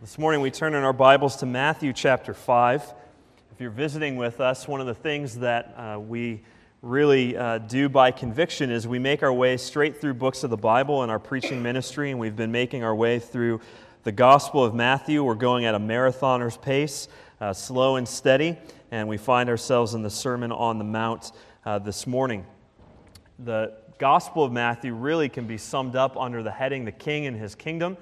This morning we turn in our Bibles to Matthew chapter 5. If you're visiting with us, one of the things that uh, we really uh, do by conviction is we make our way straight through books of the Bible in our preaching ministry, and we've been making our way through the Gospel of Matthew. We're going at a marathoner's pace, uh, slow and steady, and we find ourselves in the Sermon on the Mount uh, this morning. The Gospel of Matthew really can be summed up under the heading The King and His Kingdom.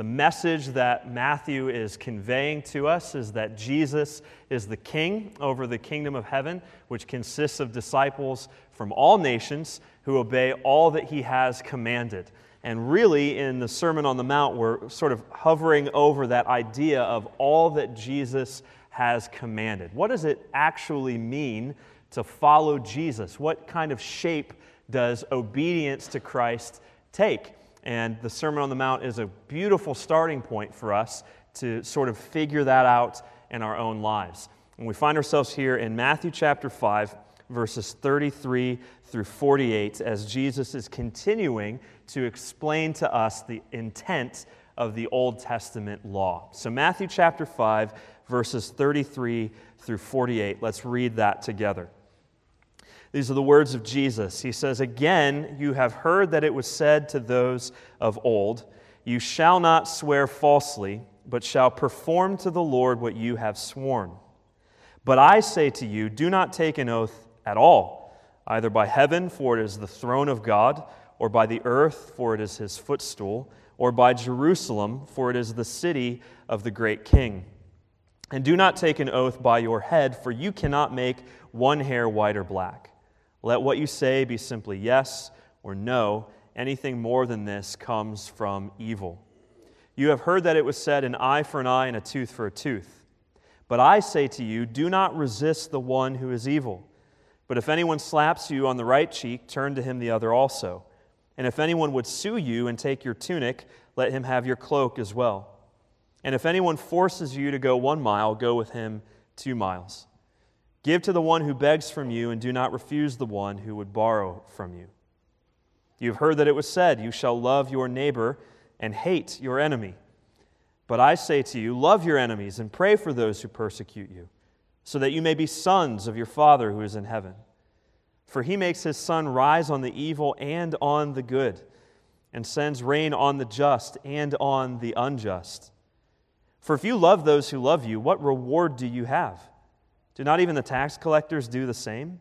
The message that Matthew is conveying to us is that Jesus is the king over the kingdom of heaven, which consists of disciples from all nations who obey all that he has commanded. And really, in the Sermon on the Mount, we're sort of hovering over that idea of all that Jesus has commanded. What does it actually mean to follow Jesus? What kind of shape does obedience to Christ take? And the Sermon on the Mount is a beautiful starting point for us to sort of figure that out in our own lives. And we find ourselves here in Matthew chapter 5, verses 33 through 48, as Jesus is continuing to explain to us the intent of the Old Testament law. So, Matthew chapter 5, verses 33 through 48, let's read that together. These are the words of Jesus. He says, Again, you have heard that it was said to those of old, You shall not swear falsely, but shall perform to the Lord what you have sworn. But I say to you, do not take an oath at all, either by heaven, for it is the throne of God, or by the earth, for it is his footstool, or by Jerusalem, for it is the city of the great king. And do not take an oath by your head, for you cannot make one hair white or black. Let what you say be simply yes or no. Anything more than this comes from evil. You have heard that it was said, an eye for an eye and a tooth for a tooth. But I say to you, do not resist the one who is evil. But if anyone slaps you on the right cheek, turn to him the other also. And if anyone would sue you and take your tunic, let him have your cloak as well. And if anyone forces you to go one mile, go with him two miles. Give to the one who begs from you, and do not refuse the one who would borrow from you. You have heard that it was said, You shall love your neighbor and hate your enemy. But I say to you, love your enemies and pray for those who persecute you, so that you may be sons of your Father who is in heaven. For he makes his sun rise on the evil and on the good, and sends rain on the just and on the unjust. For if you love those who love you, what reward do you have? Do not even the tax collectors do the same?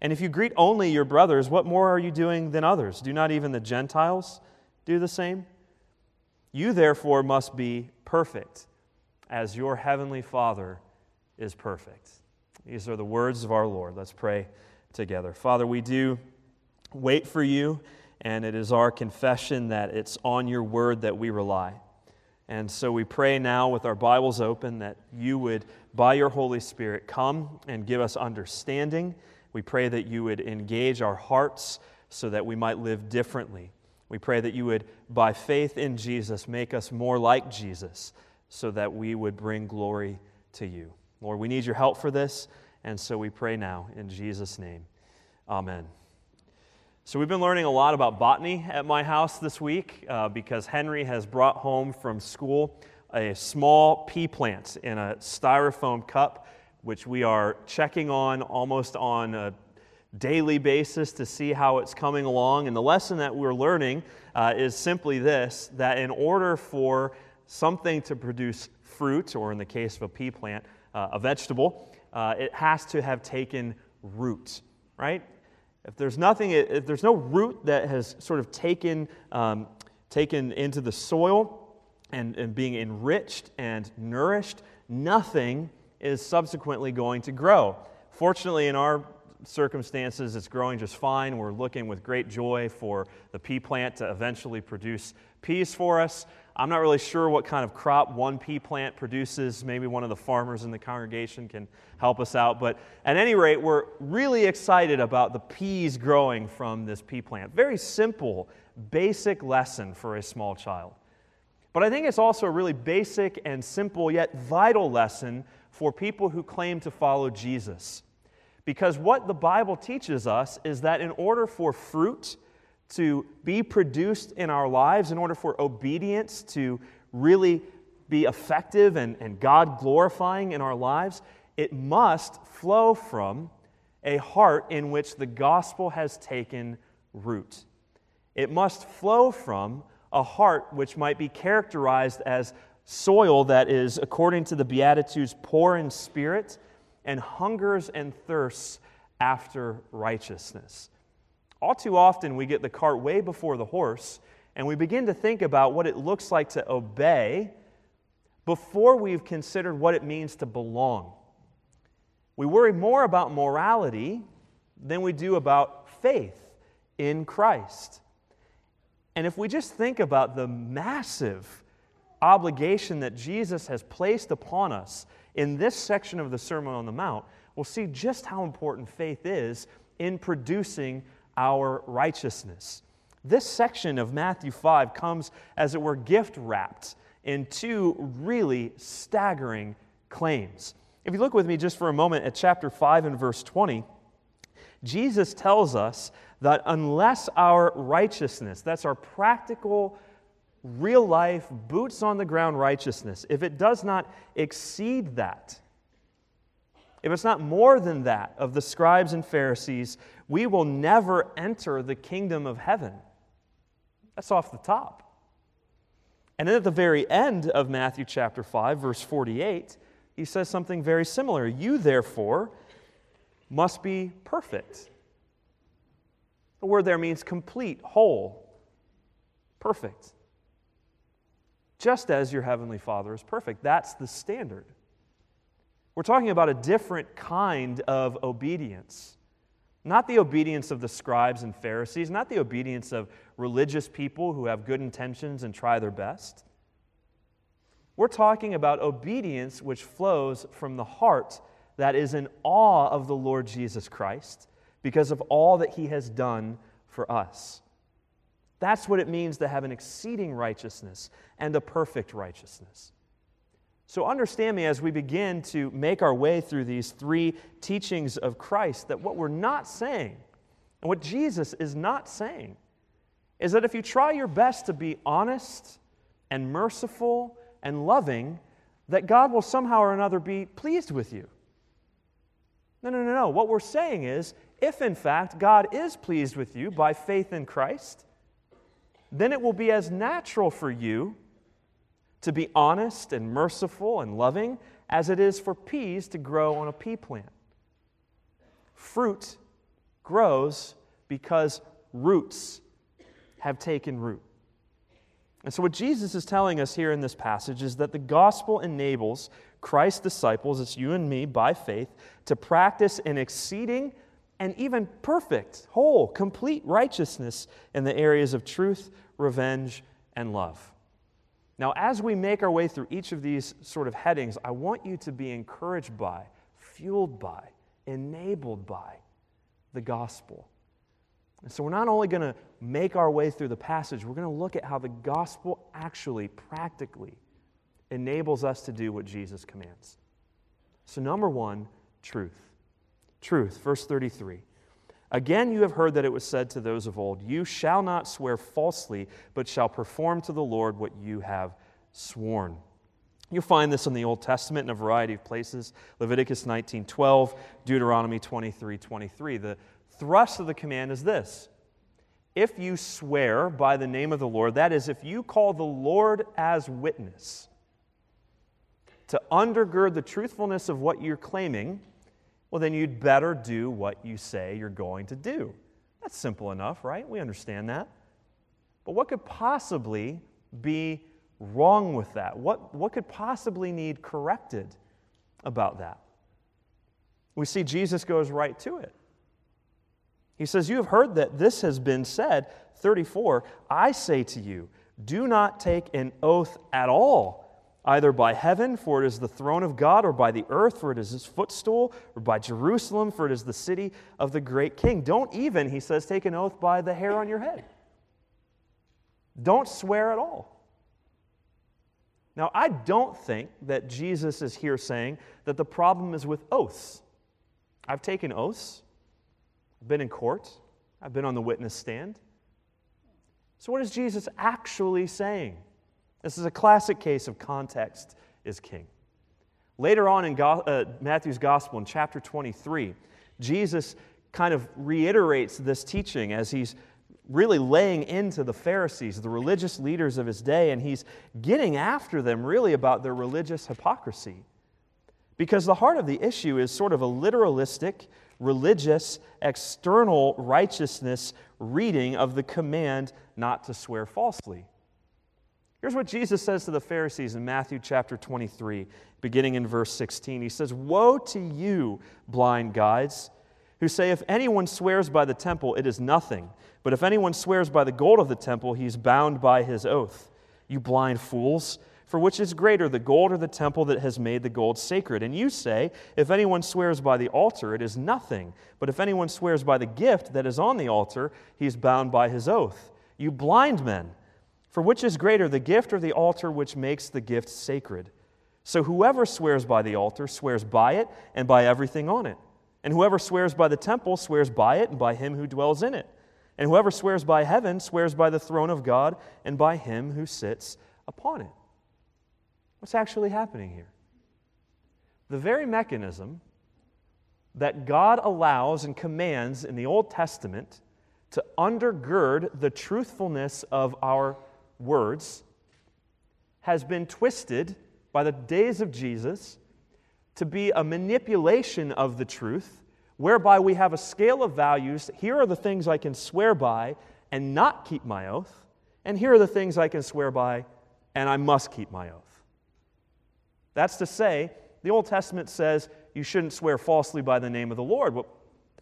And if you greet only your brothers, what more are you doing than others? Do not even the Gentiles do the same? You therefore must be perfect, as your heavenly Father is perfect. These are the words of our Lord. Let's pray together. Father, we do wait for you, and it is our confession that it's on your word that we rely. And so we pray now with our Bibles open that you would, by your Holy Spirit, come and give us understanding. We pray that you would engage our hearts so that we might live differently. We pray that you would, by faith in Jesus, make us more like Jesus so that we would bring glory to you. Lord, we need your help for this, and so we pray now in Jesus' name. Amen. So, we've been learning a lot about botany at my house this week uh, because Henry has brought home from school a small pea plant in a styrofoam cup, which we are checking on almost on a daily basis to see how it's coming along. And the lesson that we're learning uh, is simply this that in order for something to produce fruit, or in the case of a pea plant, uh, a vegetable, uh, it has to have taken root, right? If there's nothing, if there's no root that has sort of taken, um, taken into the soil and, and being enriched and nourished, nothing is subsequently going to grow. Fortunately, in our circumstances, it's growing just fine. We're looking with great joy for the pea plant to eventually produce peas for us. I'm not really sure what kind of crop one pea plant produces. Maybe one of the farmers in the congregation can help us out. But at any rate, we're really excited about the peas growing from this pea plant. Very simple, basic lesson for a small child. But I think it's also a really basic and simple yet vital lesson for people who claim to follow Jesus. Because what the Bible teaches us is that in order for fruit to be produced in our lives, in order for obedience to really be effective and, and God glorifying in our lives, it must flow from a heart in which the gospel has taken root. It must flow from a heart which might be characterized as soil that is, according to the Beatitudes, poor in spirit and hungers and thirsts after righteousness. All too often, we get the cart way before the horse, and we begin to think about what it looks like to obey before we've considered what it means to belong. We worry more about morality than we do about faith in Christ. And if we just think about the massive obligation that Jesus has placed upon us in this section of the Sermon on the Mount, we'll see just how important faith is in producing our righteousness. This section of Matthew 5 comes, as it were, gift wrapped in two really staggering claims. If you look with me just for a moment at chapter 5 and verse 20, Jesus tells us that unless our righteousness, that's our practical, real life, boots on the ground righteousness, if it does not exceed that, if it's not more than that of the scribes and Pharisees, we will never enter the kingdom of heaven. That's off the top. And then at the very end of Matthew chapter 5, verse 48, he says something very similar. You, therefore, must be perfect. The word there means complete, whole, perfect. Just as your heavenly Father is perfect. That's the standard. We're talking about a different kind of obedience. Not the obedience of the scribes and Pharisees, not the obedience of religious people who have good intentions and try their best. We're talking about obedience which flows from the heart that is in awe of the Lord Jesus Christ because of all that he has done for us. That's what it means to have an exceeding righteousness and a perfect righteousness. So, understand me as we begin to make our way through these three teachings of Christ that what we're not saying, and what Jesus is not saying, is that if you try your best to be honest and merciful and loving, that God will somehow or another be pleased with you. No, no, no, no. What we're saying is if in fact God is pleased with you by faith in Christ, then it will be as natural for you to be honest and merciful and loving as it is for peas to grow on a pea plant. Fruit grows because roots have taken root. And so, what Jesus is telling us here in this passage is that the gospel enables Christ's disciples, it's you and me, by faith, to practice an exceeding and even perfect, whole, complete righteousness in the areas of truth, revenge, and love. Now, as we make our way through each of these sort of headings, I want you to be encouraged by, fueled by, enabled by the gospel. And so, we're not only going to make our way through the passage, we're going to look at how the gospel actually, practically, enables us to do what Jesus commands. So, number one, truth. Truth, verse 33. Again, you have heard that it was said to those of old, You shall not swear falsely, but shall perform to the Lord what you have sworn. You'll find this in the Old Testament in a variety of places Leviticus 19 12, Deuteronomy 23 23. The thrust of the command is this If you swear by the name of the Lord, that is, if you call the Lord as witness to undergird the truthfulness of what you're claiming, well, then you'd better do what you say you're going to do. That's simple enough, right? We understand that. But what could possibly be wrong with that? What, what could possibly need corrected about that? We see Jesus goes right to it. He says, You have heard that this has been said. 34, I say to you, do not take an oath at all either by heaven, for it is the throne of God, or by the earth, for it is his footstool, or by Jerusalem, for it is the city of the great king. Don't even, he says, take an oath by the hair on your head. Don't swear at all. Now, I don't think that Jesus is here saying that the problem is with oaths. I've taken oaths, I've been in court, I've been on the witness stand. So, what is Jesus actually saying? This is a classic case of context is king. Later on in Go- uh, Matthew's Gospel, in chapter 23, Jesus kind of reiterates this teaching as he's really laying into the Pharisees, the religious leaders of his day, and he's getting after them really about their religious hypocrisy. Because the heart of the issue is sort of a literalistic, religious, external righteousness reading of the command not to swear falsely. Here's what Jesus says to the Pharisees in Matthew chapter 23, beginning in verse 16. He says, Woe to you, blind guides, who say, If anyone swears by the temple, it is nothing. But if anyone swears by the gold of the temple, he is bound by his oath. You blind fools! For which is greater, the gold or the temple that has made the gold sacred? And you say, If anyone swears by the altar, it is nothing. But if anyone swears by the gift that is on the altar, he is bound by his oath. You blind men! For which is greater, the gift or the altar which makes the gift sacred? So whoever swears by the altar swears by it and by everything on it. And whoever swears by the temple swears by it and by him who dwells in it. And whoever swears by heaven swears by the throne of God and by him who sits upon it. What's actually happening here? The very mechanism that God allows and commands in the Old Testament to undergird the truthfulness of our words has been twisted by the days of Jesus to be a manipulation of the truth, whereby we have a scale of values. Here are the things I can swear by and not keep my oath, and here are the things I can swear by and I must keep my oath. That's to say, the Old Testament says you shouldn't swear falsely by the name of the Lord. Well,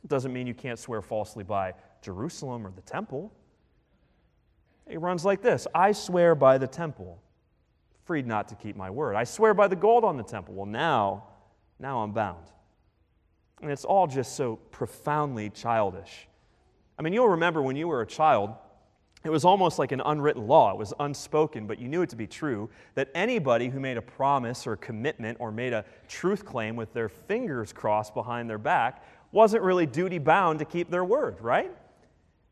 that doesn't mean you can't swear falsely by Jerusalem or the temple. It runs like this I swear by the temple, freed not to keep my word. I swear by the gold on the temple. Well, now, now I'm bound. And it's all just so profoundly childish. I mean, you'll remember when you were a child, it was almost like an unwritten law. It was unspoken, but you knew it to be true that anybody who made a promise or a commitment or made a truth claim with their fingers crossed behind their back wasn't really duty bound to keep their word, right?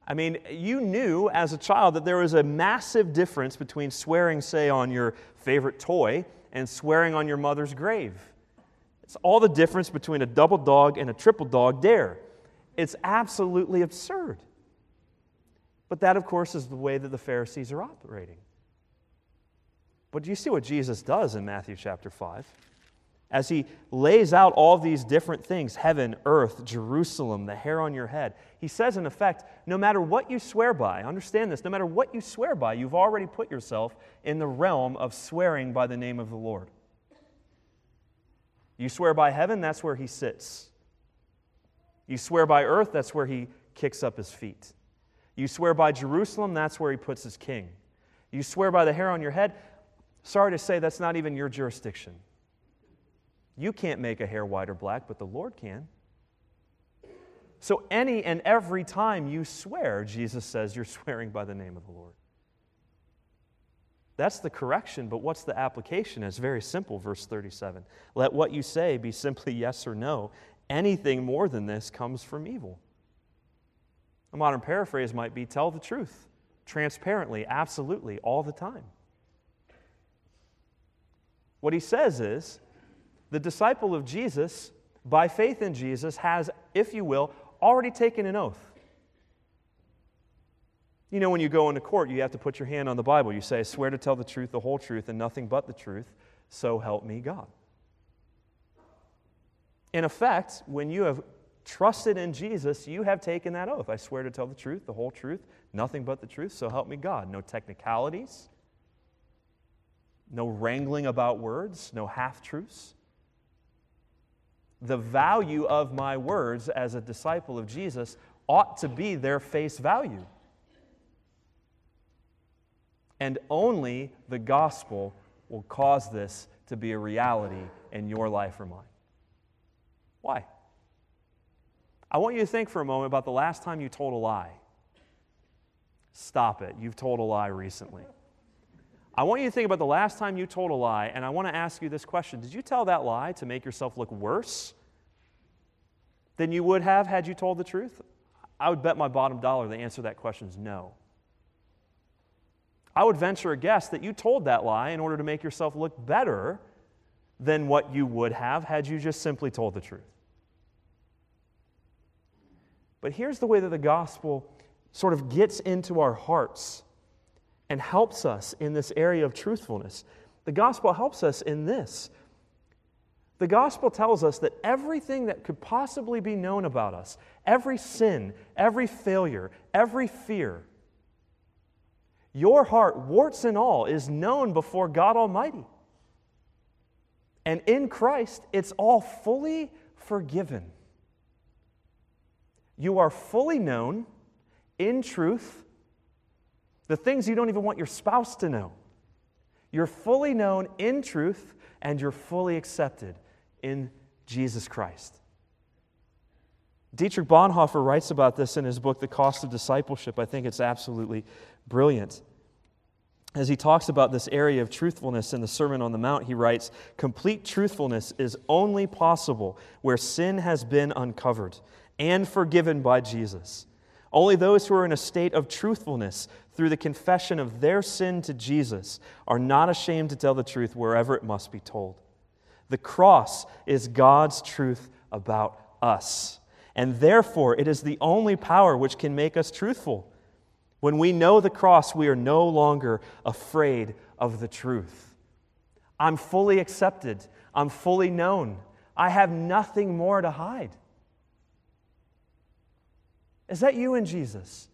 I mean, you knew as a child that there was a massive difference between swearing, say, on your favorite toy and swearing on your mother's grave. It's all the difference between a double dog and a triple dog dare. It's absolutely absurd. But that, of course, is the way that the Pharisees are operating. But do you see what Jesus does in Matthew chapter 5? As he lays out all these different things heaven, earth, Jerusalem, the hair on your head he says, in effect, no matter what you swear by, understand this, no matter what you swear by, you've already put yourself in the realm of swearing by the name of the Lord. You swear by heaven, that's where he sits. You swear by earth, that's where he kicks up his feet. You swear by Jerusalem, that's where he puts his king. You swear by the hair on your head, sorry to say, that's not even your jurisdiction. You can't make a hair white or black, but the Lord can. So, any and every time you swear, Jesus says you're swearing by the name of the Lord. That's the correction, but what's the application? It's very simple, verse 37. Let what you say be simply yes or no. Anything more than this comes from evil. A modern paraphrase might be tell the truth, transparently, absolutely, all the time. What he says is the disciple of Jesus, by faith in Jesus, has, if you will, already taken an oath. You know, when you go into court, you have to put your hand on the Bible. You say, I swear to tell the truth, the whole truth, and nothing but the truth, so help me God. In effect, when you have trusted in Jesus, you have taken that oath. I swear to tell the truth, the whole truth, nothing but the truth, so help me God. No technicalities, no wrangling about words, no half truths the value of my words as a disciple of Jesus ought to be their face value. And only the gospel will cause this to be a reality in your life or mine. Why? I want you to think for a moment about the last time you told a lie. Stop it. You've told a lie recently. I want you to think about the last time you told a lie, and I want to ask you this question Did you tell that lie to make yourself look worse than you would have had you told the truth? I would bet my bottom dollar the answer to that question is no. I would venture a guess that you told that lie in order to make yourself look better than what you would have had you just simply told the truth. But here's the way that the gospel sort of gets into our hearts and helps us in this area of truthfulness. The gospel helps us in this. The gospel tells us that everything that could possibly be known about us, every sin, every failure, every fear, your heart, warts and all, is known before God Almighty. And in Christ, it's all fully forgiven. You are fully known in truth, the things you don't even want your spouse to know. You're fully known in truth, and you're fully accepted in Jesus Christ. Dietrich Bonhoeffer writes about this in his book, The Cost of Discipleship. I think it's absolutely brilliant. As he talks about this area of truthfulness in the Sermon on the Mount, he writes Complete truthfulness is only possible where sin has been uncovered and forgiven by Jesus. Only those who are in a state of truthfulness through the confession of their sin to Jesus are not ashamed to tell the truth wherever it must be told. The cross is God's truth about us, and therefore it is the only power which can make us truthful. When we know the cross, we are no longer afraid of the truth. I'm fully accepted, I'm fully known, I have nothing more to hide. Is that you and Jesus?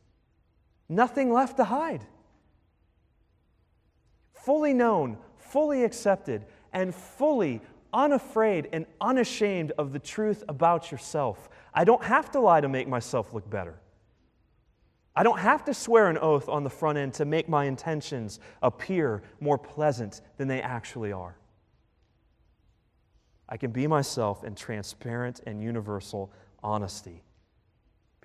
Nothing left to hide. Fully known, fully accepted, and fully unafraid and unashamed of the truth about yourself. I don't have to lie to make myself look better. I don't have to swear an oath on the front end to make my intentions appear more pleasant than they actually are. I can be myself in transparent and universal honesty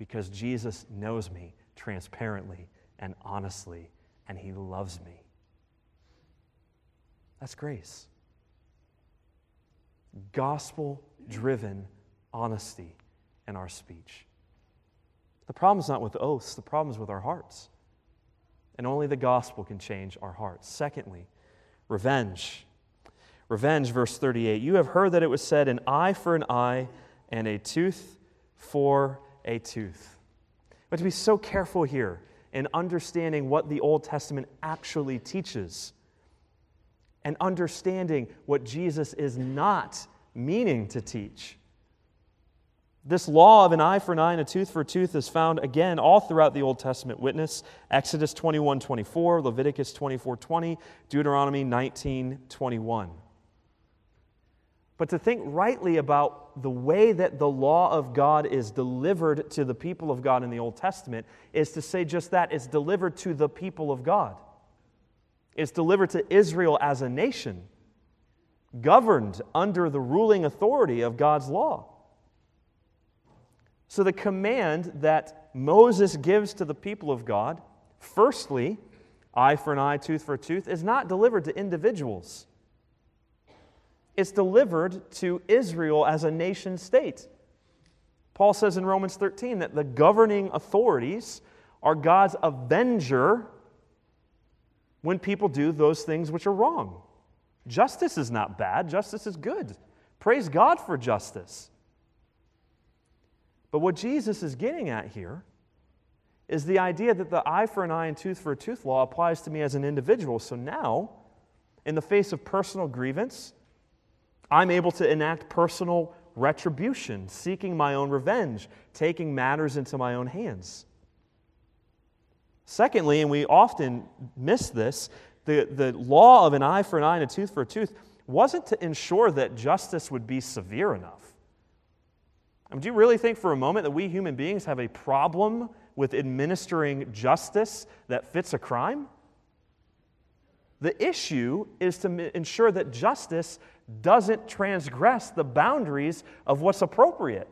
because Jesus knows me transparently and honestly, and He loves me. That's grace. Gospel driven honesty in our speech. The problem is not with oaths, the problem is with our hearts. And only the gospel can change our hearts. Secondly, revenge. Revenge, verse 38. You have heard that it was said, an eye for an eye and a tooth for a tooth. But to be so careful here in understanding what the Old Testament actually teaches and understanding what Jesus is not meaning to teach. This law of an eye for an eye and a tooth for a tooth is found again all throughout the Old Testament witness Exodus 21 24, Leviticus 24 20, Deuteronomy 19 21. But to think rightly about the way that the law of God is delivered to the people of God in the Old Testament is to say just that it's delivered to the people of God. It's delivered to Israel as a nation, governed under the ruling authority of God's law. So, the command that Moses gives to the people of God, firstly, eye for an eye, tooth for a tooth, is not delivered to individuals. It's delivered to Israel as a nation state. Paul says in Romans 13 that the governing authorities are God's avenger when people do those things which are wrong. Justice is not bad, justice is good. Praise God for justice. But what Jesus is getting at here is the idea that the eye for an eye and tooth for a tooth law applies to me as an individual. So now, in the face of personal grievance, I'm able to enact personal retribution, seeking my own revenge, taking matters into my own hands. Secondly, and we often miss this, the, the law of an eye for an eye and a tooth for a tooth wasn't to ensure that justice would be severe enough. I mean, do you really think for a moment that we human beings have a problem with administering justice that fits a crime? The issue is to ensure that justice doesn't transgress the boundaries of what's appropriate.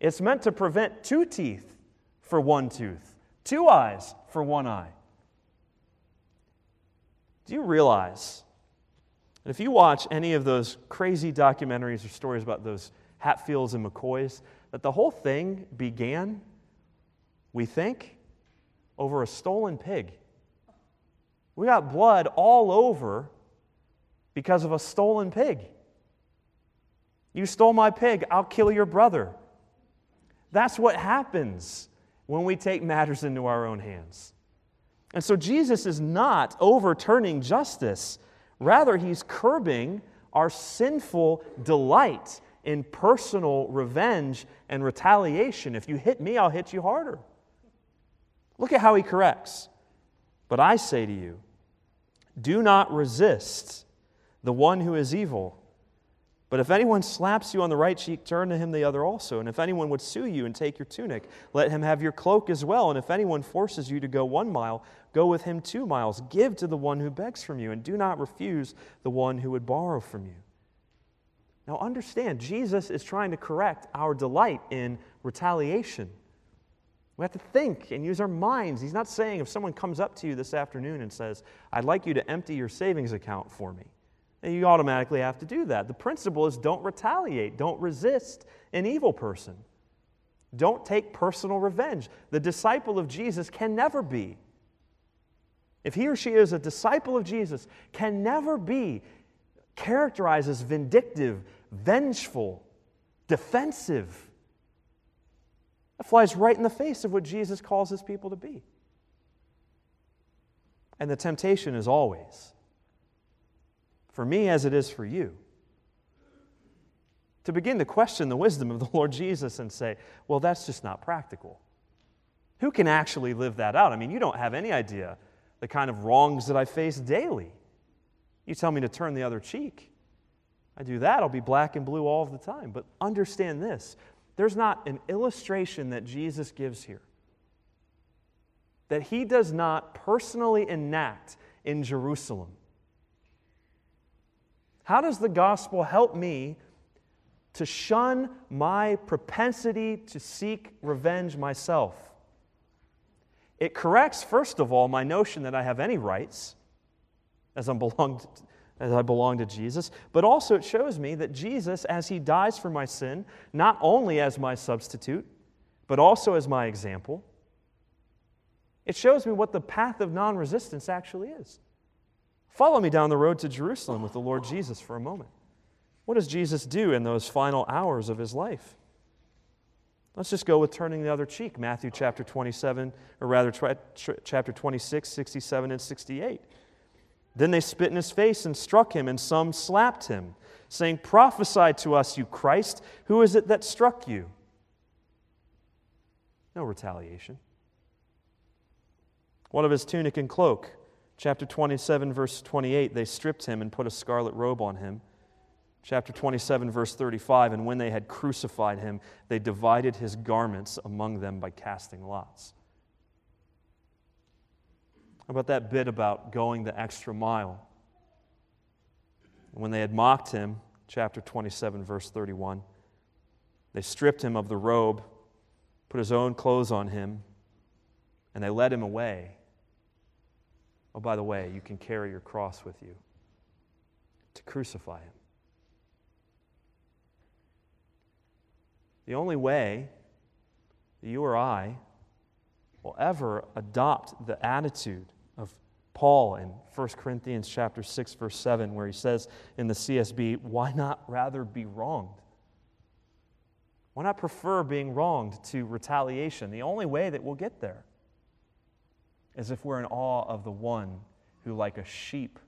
It's meant to prevent two teeth for one tooth, two eyes for one eye. Do you realize that if you watch any of those crazy documentaries or stories about those Hatfields and McCoys, that the whole thing began, we think, over a stolen pig? We got blood all over because of a stolen pig. You stole my pig, I'll kill your brother. That's what happens when we take matters into our own hands. And so Jesus is not overturning justice, rather, he's curbing our sinful delight in personal revenge and retaliation. If you hit me, I'll hit you harder. Look at how he corrects. But I say to you, do not resist the one who is evil. But if anyone slaps you on the right cheek, turn to him the other also. And if anyone would sue you and take your tunic, let him have your cloak as well. And if anyone forces you to go one mile, go with him two miles. Give to the one who begs from you, and do not refuse the one who would borrow from you. Now, understand, Jesus is trying to correct our delight in retaliation. We have to think and use our minds. He's not saying if someone comes up to you this afternoon and says, I'd like you to empty your savings account for me, you automatically have to do that. The principle is don't retaliate, don't resist an evil person. Don't take personal revenge. The disciple of Jesus can never be. If he or she is a disciple of Jesus, can never be characterized as vindictive, vengeful, defensive. That flies right in the face of what Jesus calls his people to be. And the temptation is always, for me as it is for you, to begin to question the wisdom of the Lord Jesus and say, well, that's just not practical. Who can actually live that out? I mean, you don't have any idea the kind of wrongs that I face daily. You tell me to turn the other cheek. I do that, I'll be black and blue all of the time. But understand this there's not an illustration that Jesus gives here that he does not personally enact in Jerusalem. How does the gospel help me to shun my propensity to seek revenge myself? It corrects, first of all, my notion that I have any rights as, I'm belonged, as I belong to Jesus, but also it shows me that Jesus, as he dies for my sin, not only as my substitute, but also as my example, it shows me what the path of non resistance actually is. Follow me down the road to Jerusalem with the Lord Jesus for a moment. What does Jesus do in those final hours of his life? Let's just go with turning the other cheek. Matthew chapter 27, or rather, chapter 26, 67, and 68. Then they spit in his face and struck him, and some slapped him, saying, Prophesy to us, you Christ. Who is it that struck you? No retaliation. What of his tunic and cloak? Chapter 27, verse 28, they stripped him and put a scarlet robe on him. Chapter 27, verse 35, and when they had crucified him, they divided his garments among them by casting lots. How about that bit about going the extra mile? When they had mocked him, chapter 27, verse 31, they stripped him of the robe, put his own clothes on him, and they led him away. Oh, by the way, you can carry your cross with you to crucify him. The only way that you or I will ever adopt the attitude of Paul in 1 Corinthians chapter 6 verse 7 where he says in the CSB, why not rather be wronged? Why not prefer being wronged to retaliation? The only way that we'll get there is if we're in awe of the one who like a sheep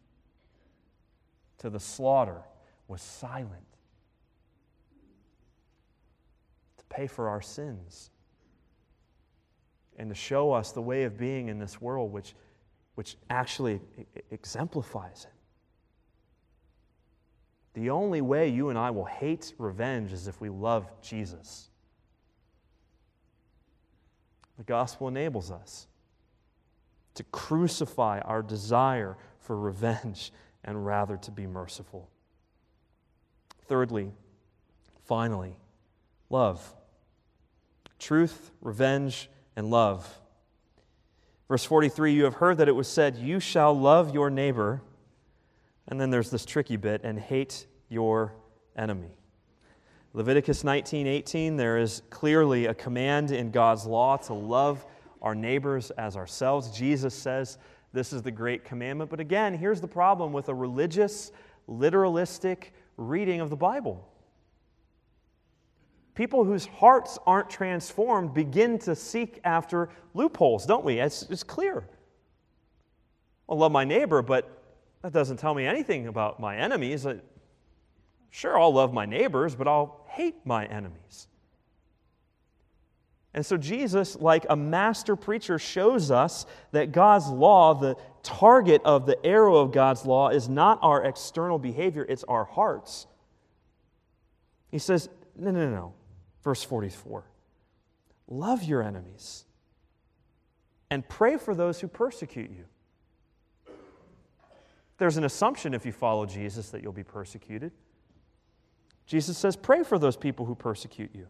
to the slaughter was silent to pay for our sins and to show us the way of being in this world which which actually exemplifies it. The only way you and I will hate revenge is if we love Jesus. The gospel enables us to crucify our desire for revenge and rather to be merciful. Thirdly, finally, love. Truth, revenge, and love Verse 43 You have heard that it was said, You shall love your neighbor. And then there's this tricky bit, and hate your enemy. Leviticus 19:18 there is clearly a command in God's law to love our neighbors as ourselves. Jesus says this is the great commandment. But again, here's the problem with a religious, literalistic reading of the Bible. People whose hearts aren't transformed begin to seek after loopholes, don't we? It's, it's clear. I love my neighbor, but that doesn't tell me anything about my enemies. Sure, I'll love my neighbors, but I'll hate my enemies. And so, Jesus, like a master preacher, shows us that God's law, the target of the arrow of God's law, is not our external behavior, it's our hearts. He says, No, no, no. Verse 44 Love your enemies and pray for those who persecute you. There's an assumption if you follow Jesus that you'll be persecuted. Jesus says, Pray for those people who persecute you,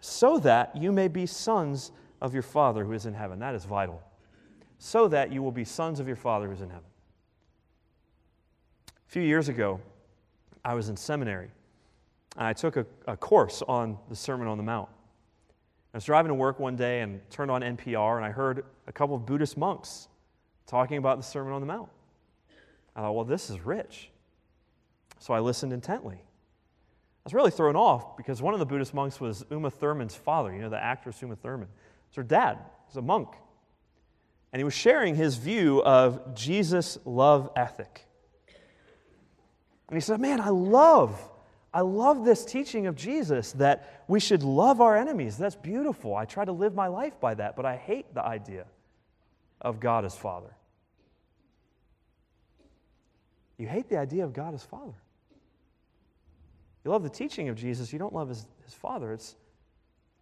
so that you may be sons of your Father who is in heaven. That is vital. So that you will be sons of your Father who is in heaven. A few years ago, I was in seminary. And I took a, a course on the Sermon on the Mount. I was driving to work one day and turned on NPR, and I heard a couple of Buddhist monks talking about the Sermon on the Mount. I thought, well, this is rich. So I listened intently. Was really thrown off because one of the Buddhist monks was Uma Thurman's father, you know, the actress Uma Thurman. It's her dad, he's a monk. And he was sharing his view of Jesus' love ethic. And he said, Man, I love, I love this teaching of Jesus that we should love our enemies. That's beautiful. I try to live my life by that, but I hate the idea of God as Father. You hate the idea of God as Father. You love the teaching of Jesus, you don't love his, his Father. It's,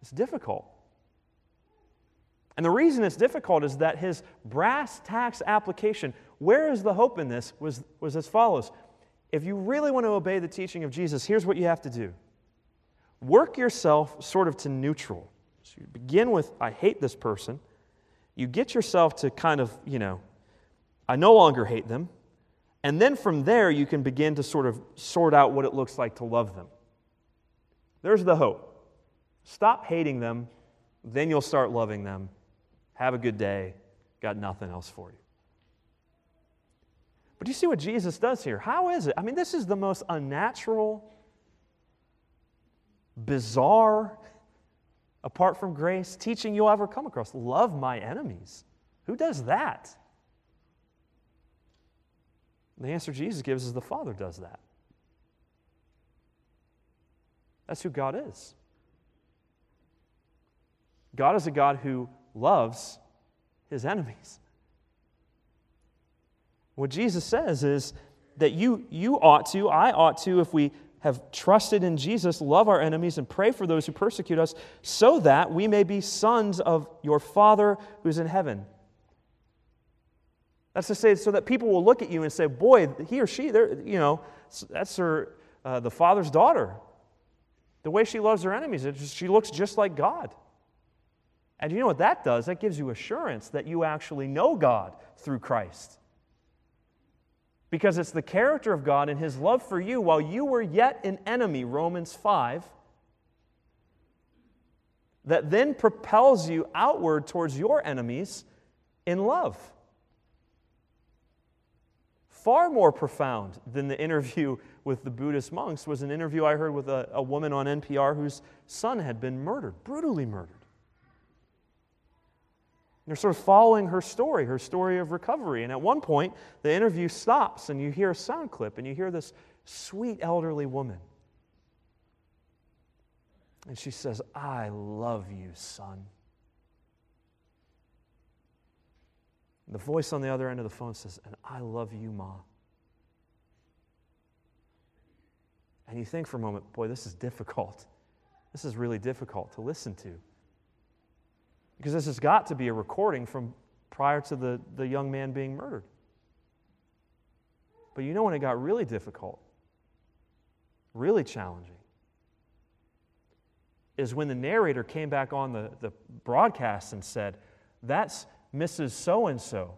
it's difficult. And the reason it's difficult is that his brass tacks application, where is the hope in this, was, was as follows. If you really want to obey the teaching of Jesus, here's what you have to do work yourself sort of to neutral. So you begin with, I hate this person. You get yourself to kind of, you know, I no longer hate them. And then from there, you can begin to sort of sort out what it looks like to love them. There's the hope. Stop hating them, then you'll start loving them. Have a good day. Got nothing else for you. But you see what Jesus does here? How is it? I mean, this is the most unnatural, bizarre, apart from grace, teaching you'll ever come across. Love my enemies. Who does that? The answer Jesus gives is the Father does that. That's who God is. God is a God who loves his enemies. What Jesus says is that you, you ought to, I ought to, if we have trusted in Jesus, love our enemies and pray for those who persecute us, so that we may be sons of your Father who's in heaven. That's to say, so that people will look at you and say, boy, he or she, they're, you know, that's her, uh, the father's daughter. The way she loves her enemies, just, she looks just like God. And you know what that does? That gives you assurance that you actually know God through Christ. Because it's the character of God and his love for you while you were yet an enemy, Romans 5, that then propels you outward towards your enemies in love far more profound than the interview with the Buddhist monks was an interview I heard with a, a woman on NPR whose son had been murdered, brutally murdered. They're sort of following her story, her story of recovery. And at one point, the interview stops, and you hear a sound clip, and you hear this sweet elderly woman. And she says, I love you, son. The voice on the other end of the phone says, And I love you, Ma. And you think for a moment, boy, this is difficult. This is really difficult to listen to. Because this has got to be a recording from prior to the, the young man being murdered. But you know when it got really difficult, really challenging, is when the narrator came back on the, the broadcast and said, That's Mrs. So and so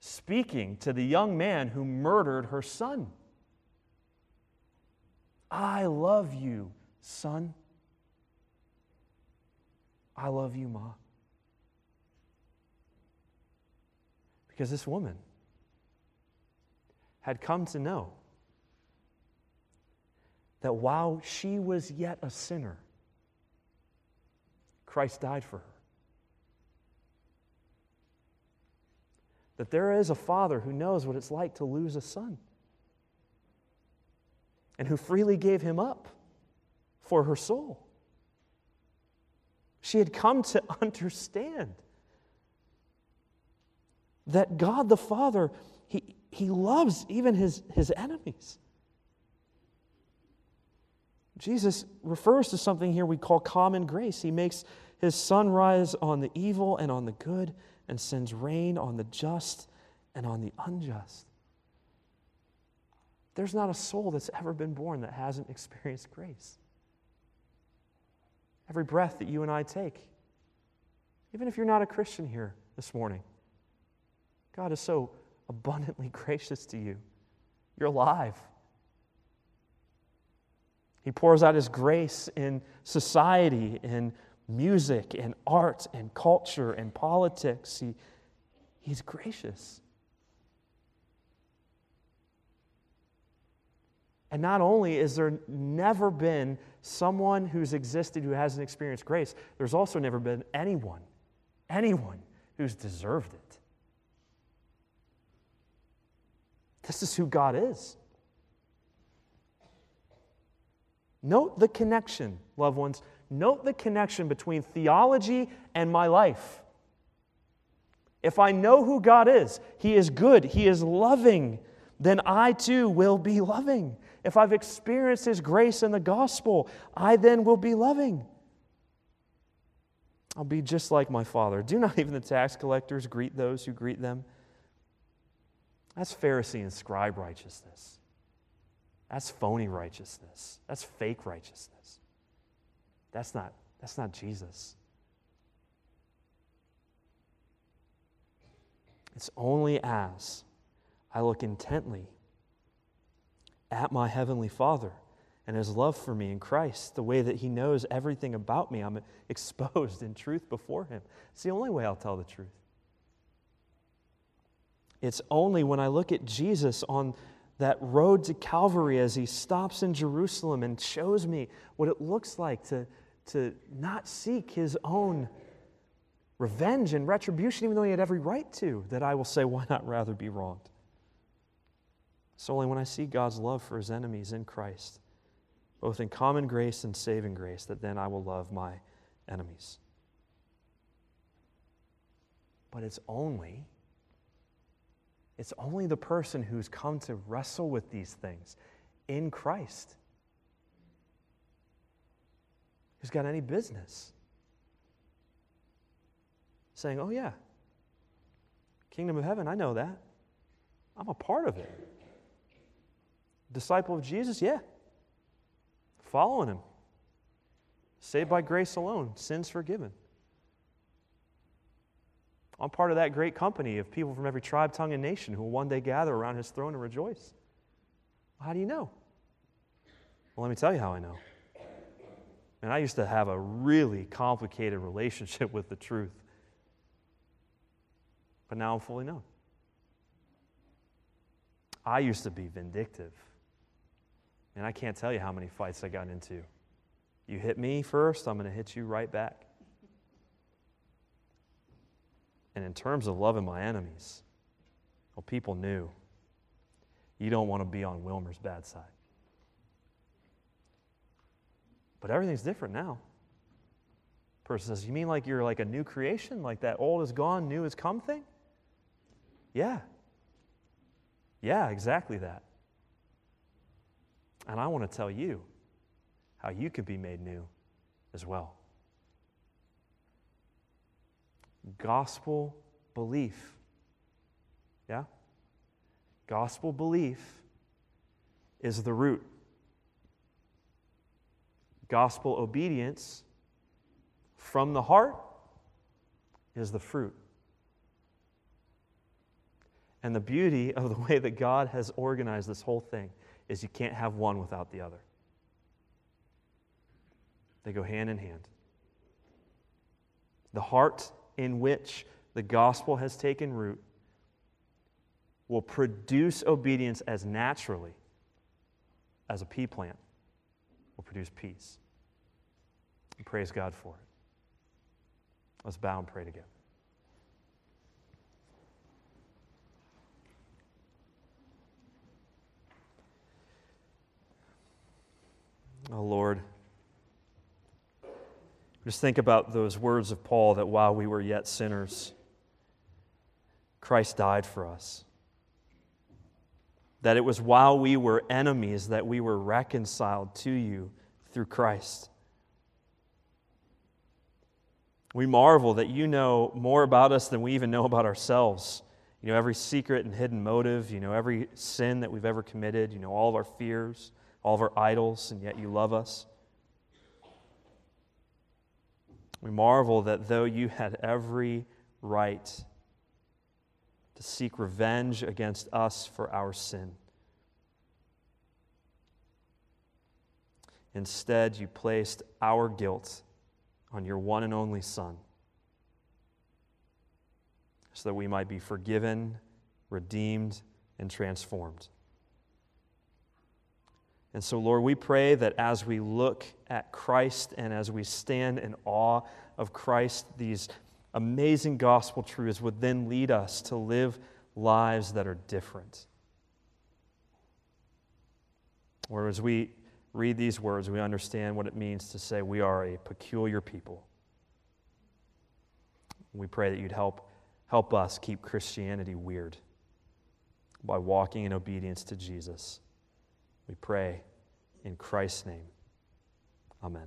speaking to the young man who murdered her son. I love you, son. I love you, Ma. Because this woman had come to know that while she was yet a sinner, Christ died for her. That there is a father who knows what it's like to lose a son and who freely gave him up for her soul. She had come to understand that God the Father, He, he loves even his, his enemies. Jesus refers to something here we call common grace. He makes his sun rise on the evil and on the good, and sends rain on the just and on the unjust. There's not a soul that's ever been born that hasn't experienced grace. Every breath that you and I take, even if you're not a Christian here this morning, God is so abundantly gracious to you. You're alive. He pours out His grace in society, in music, and art, and culture, and politics. He, he's gracious. And not only is there never been someone who's existed who hasn't experienced grace, there's also never been anyone, anyone who's deserved it. This is who God is. Note the connection, loved ones. Note the connection between theology and my life. If I know who God is, He is good, He is loving, then I too will be loving. If I've experienced His grace in the gospel, I then will be loving. I'll be just like my Father. Do not even the tax collectors greet those who greet them? That's Pharisee and scribe righteousness. That's phony righteousness. That's fake righteousness. That's not, that's not Jesus. It's only as I look intently at my Heavenly Father and His love for me in Christ, the way that He knows everything about me, I'm exposed in truth before Him. It's the only way I'll tell the truth. It's only when I look at Jesus on that road to Calvary as he stops in Jerusalem and shows me what it looks like to, to not seek his own revenge and retribution, even though he had every right to, that I will say, why not rather be wronged? It's only when I see God's love for his enemies in Christ, both in common grace and saving grace, that then I will love my enemies. But it's only it's only the person who's come to wrestle with these things in Christ who's got any business saying, Oh, yeah, kingdom of heaven, I know that. I'm a part of it. Disciple of Jesus, yeah. Following him. Saved by grace alone, sins forgiven. I'm part of that great company of people from every tribe, tongue, and nation who will one day gather around his throne and rejoice. How do you know? Well, let me tell you how I know. And I used to have a really complicated relationship with the truth. But now I'm fully known. I used to be vindictive. And I can't tell you how many fights I got into. You hit me first, I'm going to hit you right back. And in terms of loving my enemies, well, people knew you don't want to be on Wilmer's bad side. But everything's different now. Person says, You mean like you're like a new creation? Like that old is gone, new has come thing? Yeah. Yeah, exactly that. And I want to tell you how you could be made new as well. gospel belief. Yeah? Gospel belief is the root. Gospel obedience from the heart is the fruit. And the beauty of the way that God has organized this whole thing is you can't have one without the other. They go hand in hand. The heart in which the gospel has taken root will produce obedience as naturally as a pea plant will produce peace. And praise God for it. Let's bow and pray together. Oh Lord, just think about those words of Paul that while we were yet sinners, Christ died for us. That it was while we were enemies that we were reconciled to you through Christ. We marvel that you know more about us than we even know about ourselves. You know every secret and hidden motive. You know every sin that we've ever committed. You know all of our fears, all of our idols, and yet you love us. We marvel that though you had every right to seek revenge against us for our sin, instead you placed our guilt on your one and only Son so that we might be forgiven, redeemed, and transformed. And so, Lord, we pray that as we look at Christ and as we stand in awe of Christ, these amazing gospel truths would then lead us to live lives that are different. Or as we read these words, we understand what it means to say we are a peculiar people. We pray that you'd help, help us keep Christianity weird by walking in obedience to Jesus. We pray in Christ's name. Amen.